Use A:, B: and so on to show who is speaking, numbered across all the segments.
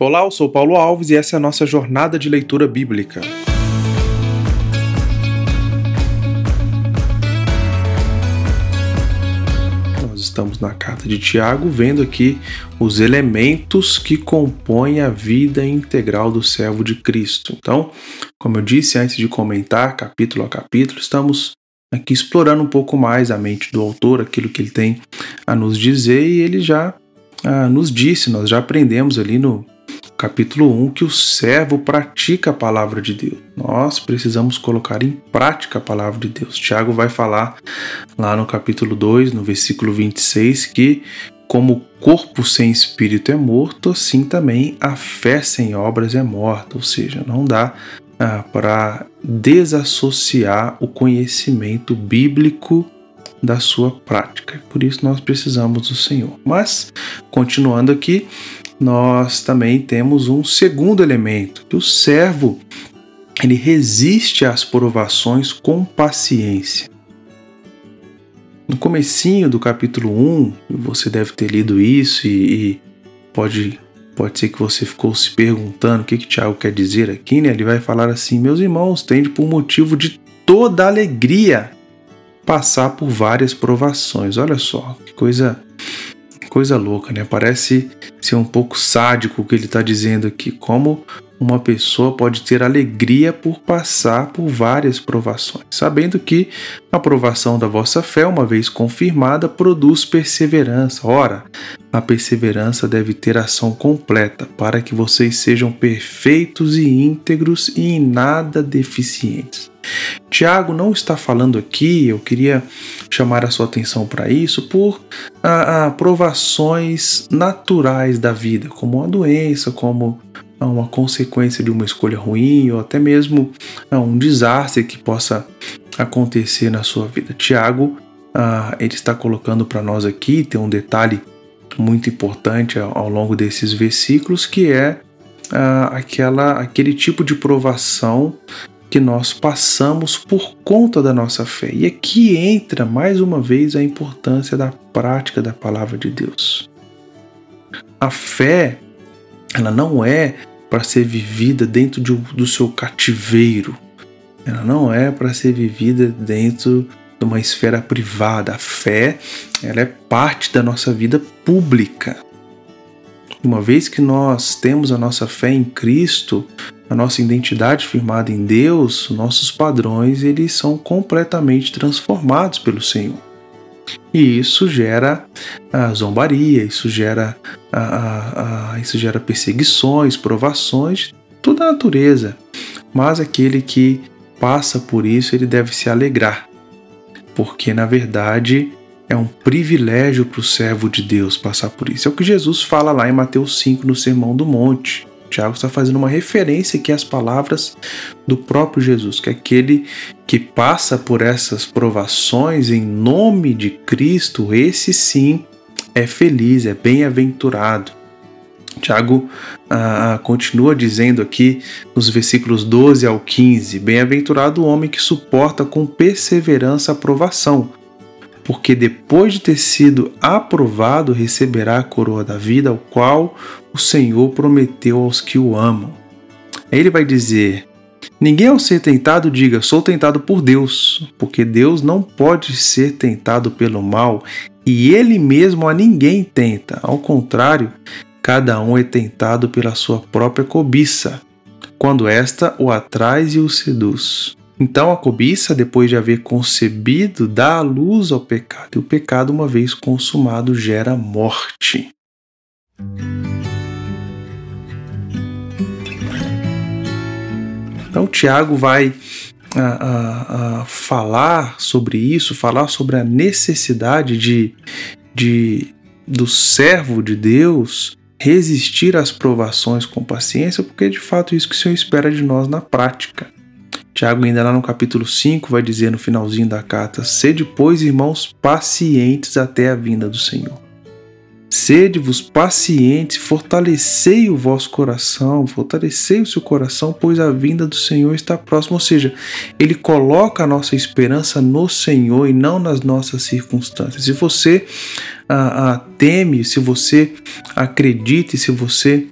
A: Olá, eu sou Paulo Alves e essa é a nossa jornada de leitura bíblica. Nós estamos na carta de Tiago, vendo aqui os elementos que compõem a vida integral do servo de Cristo. Então, como eu disse antes de comentar capítulo a capítulo, estamos aqui explorando um pouco mais a mente do autor, aquilo que ele tem a nos dizer, e ele já ah, nos disse, nós já aprendemos ali no capítulo 1 que o servo pratica a palavra de Deus. Nós precisamos colocar em prática a palavra de Deus. Tiago vai falar lá no capítulo 2, no versículo 26, que como o corpo sem espírito é morto, assim também a fé sem obras é morta. Ou seja, não dá ah, para desassociar o conhecimento bíblico da sua prática. Por isso nós precisamos do Senhor. Mas, continuando aqui, nós também temos um segundo elemento, que o servo ele resiste às provações com paciência. No comecinho do capítulo 1, você deve ter lido isso e, e pode, pode ser que você ficou se perguntando o que, que Tiago quer dizer aqui, né? Ele vai falar assim, meus irmãos, tende por motivo de toda alegria passar por várias provações. Olha só, que coisa coisa louca, né? Parece ser um pouco sádico o que ele está dizendo aqui. Como uma pessoa pode ter alegria por passar por várias provações, sabendo que a provação da vossa fé, uma vez confirmada, produz perseverança. Ora, a perseverança deve ter ação completa, para que vocês sejam perfeitos e íntegros e em nada deficientes. Tiago não está falando aqui, eu queria chamar a sua atenção para isso, por ah, ah, provações naturais da vida, como uma doença, como uma consequência de uma escolha ruim ou até mesmo ah, um desastre que possa acontecer na sua vida. Tiago, ah, ele está colocando para nós aqui, tem um detalhe muito importante ao longo desses versículos, que é ah, aquela, aquele tipo de provação que nós passamos por conta da nossa fé. E aqui entra mais uma vez a importância da prática da palavra de Deus. A fé, ela não é para ser vivida dentro de, do seu cativeiro. Ela não é para ser vivida dentro de uma esfera privada. A fé, ela é parte da nossa vida pública. Uma vez que nós temos a nossa fé em Cristo, a nossa identidade firmada em Deus, nossos padrões eles são completamente transformados pelo Senhor. E isso gera a zombaria, isso gera, a, a, a, isso gera perseguições, provações, toda a natureza. Mas aquele que passa por isso, ele deve se alegrar, porque na verdade é um privilégio para o servo de Deus passar por isso. É o que Jesus fala lá em Mateus 5, no Sermão do Monte. Tiago está fazendo uma referência aqui às palavras do próprio Jesus, que é aquele que passa por essas provações em nome de Cristo, esse sim é feliz, é bem-aventurado. Tiago ah, continua dizendo aqui nos versículos 12 ao 15: Bem-aventurado o homem que suporta com perseverança a provação porque depois de ter sido aprovado receberá a coroa da vida, ao qual o Senhor prometeu aos que o amam. Aí ele vai dizer: Ninguém ao ser tentado diga, sou tentado por Deus, porque Deus não pode ser tentado pelo mal e ele mesmo a ninguém tenta. Ao contrário, cada um é tentado pela sua própria cobiça, quando esta o atrai e o seduz. Então a cobiça, depois de haver concebido, dá a luz ao pecado, e o pecado, uma vez consumado, gera morte. Então Tiago vai a, a, a falar sobre isso, falar sobre a necessidade de, de do servo de Deus resistir às provações com paciência, porque é de fato isso que o Senhor espera de nós na prática. Tiago, ainda lá no capítulo 5, vai dizer no finalzinho da carta: Sede, pois, irmãos, pacientes até a vinda do Senhor. Sede-vos pacientes, fortalecei o vosso coração, fortalecei o seu coração, pois a vinda do Senhor está próxima. Ou seja, ele coloca a nossa esperança no Senhor e não nas nossas circunstâncias. Se você ah, ah, teme, se você acredita e se você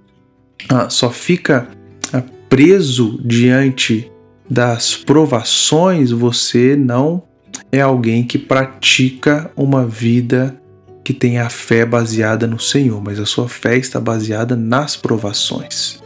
A: ah, só fica ah, preso diante das provações, você não é alguém que pratica uma vida que tem a fé baseada no Senhor, mas a sua fé está baseada nas provações.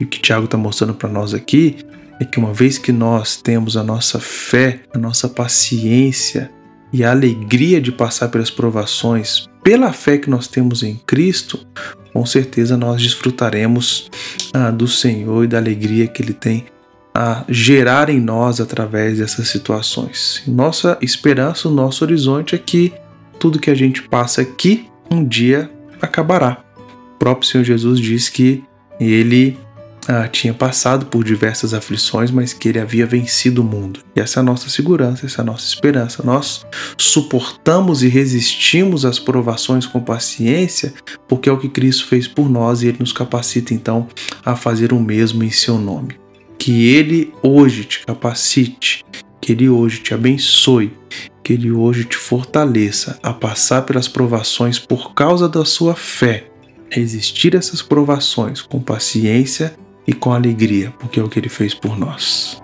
A: E o que Tiago está mostrando para nós aqui é que uma vez que nós temos a nossa fé, a nossa paciência e a alegria de passar pelas provações pela fé que nós temos em Cristo, com certeza nós desfrutaremos ah, do Senhor e da alegria que Ele tem a gerar em nós através dessas situações. Nossa esperança, o nosso horizonte é que tudo que a gente passa aqui um dia acabará. O próprio Senhor Jesus diz que ele ah, tinha passado por diversas aflições, mas que ele havia vencido o mundo. E essa é a nossa segurança, essa é a nossa esperança. Nós suportamos e resistimos às provações com paciência, porque é o que Cristo fez por nós e ele nos capacita então a fazer o mesmo em seu nome. Que ele hoje te capacite, que ele hoje te abençoe, que ele hoje te fortaleça a passar pelas provações por causa da sua fé resistir essas provações com paciência e com alegria, porque é o que ele fez por nós.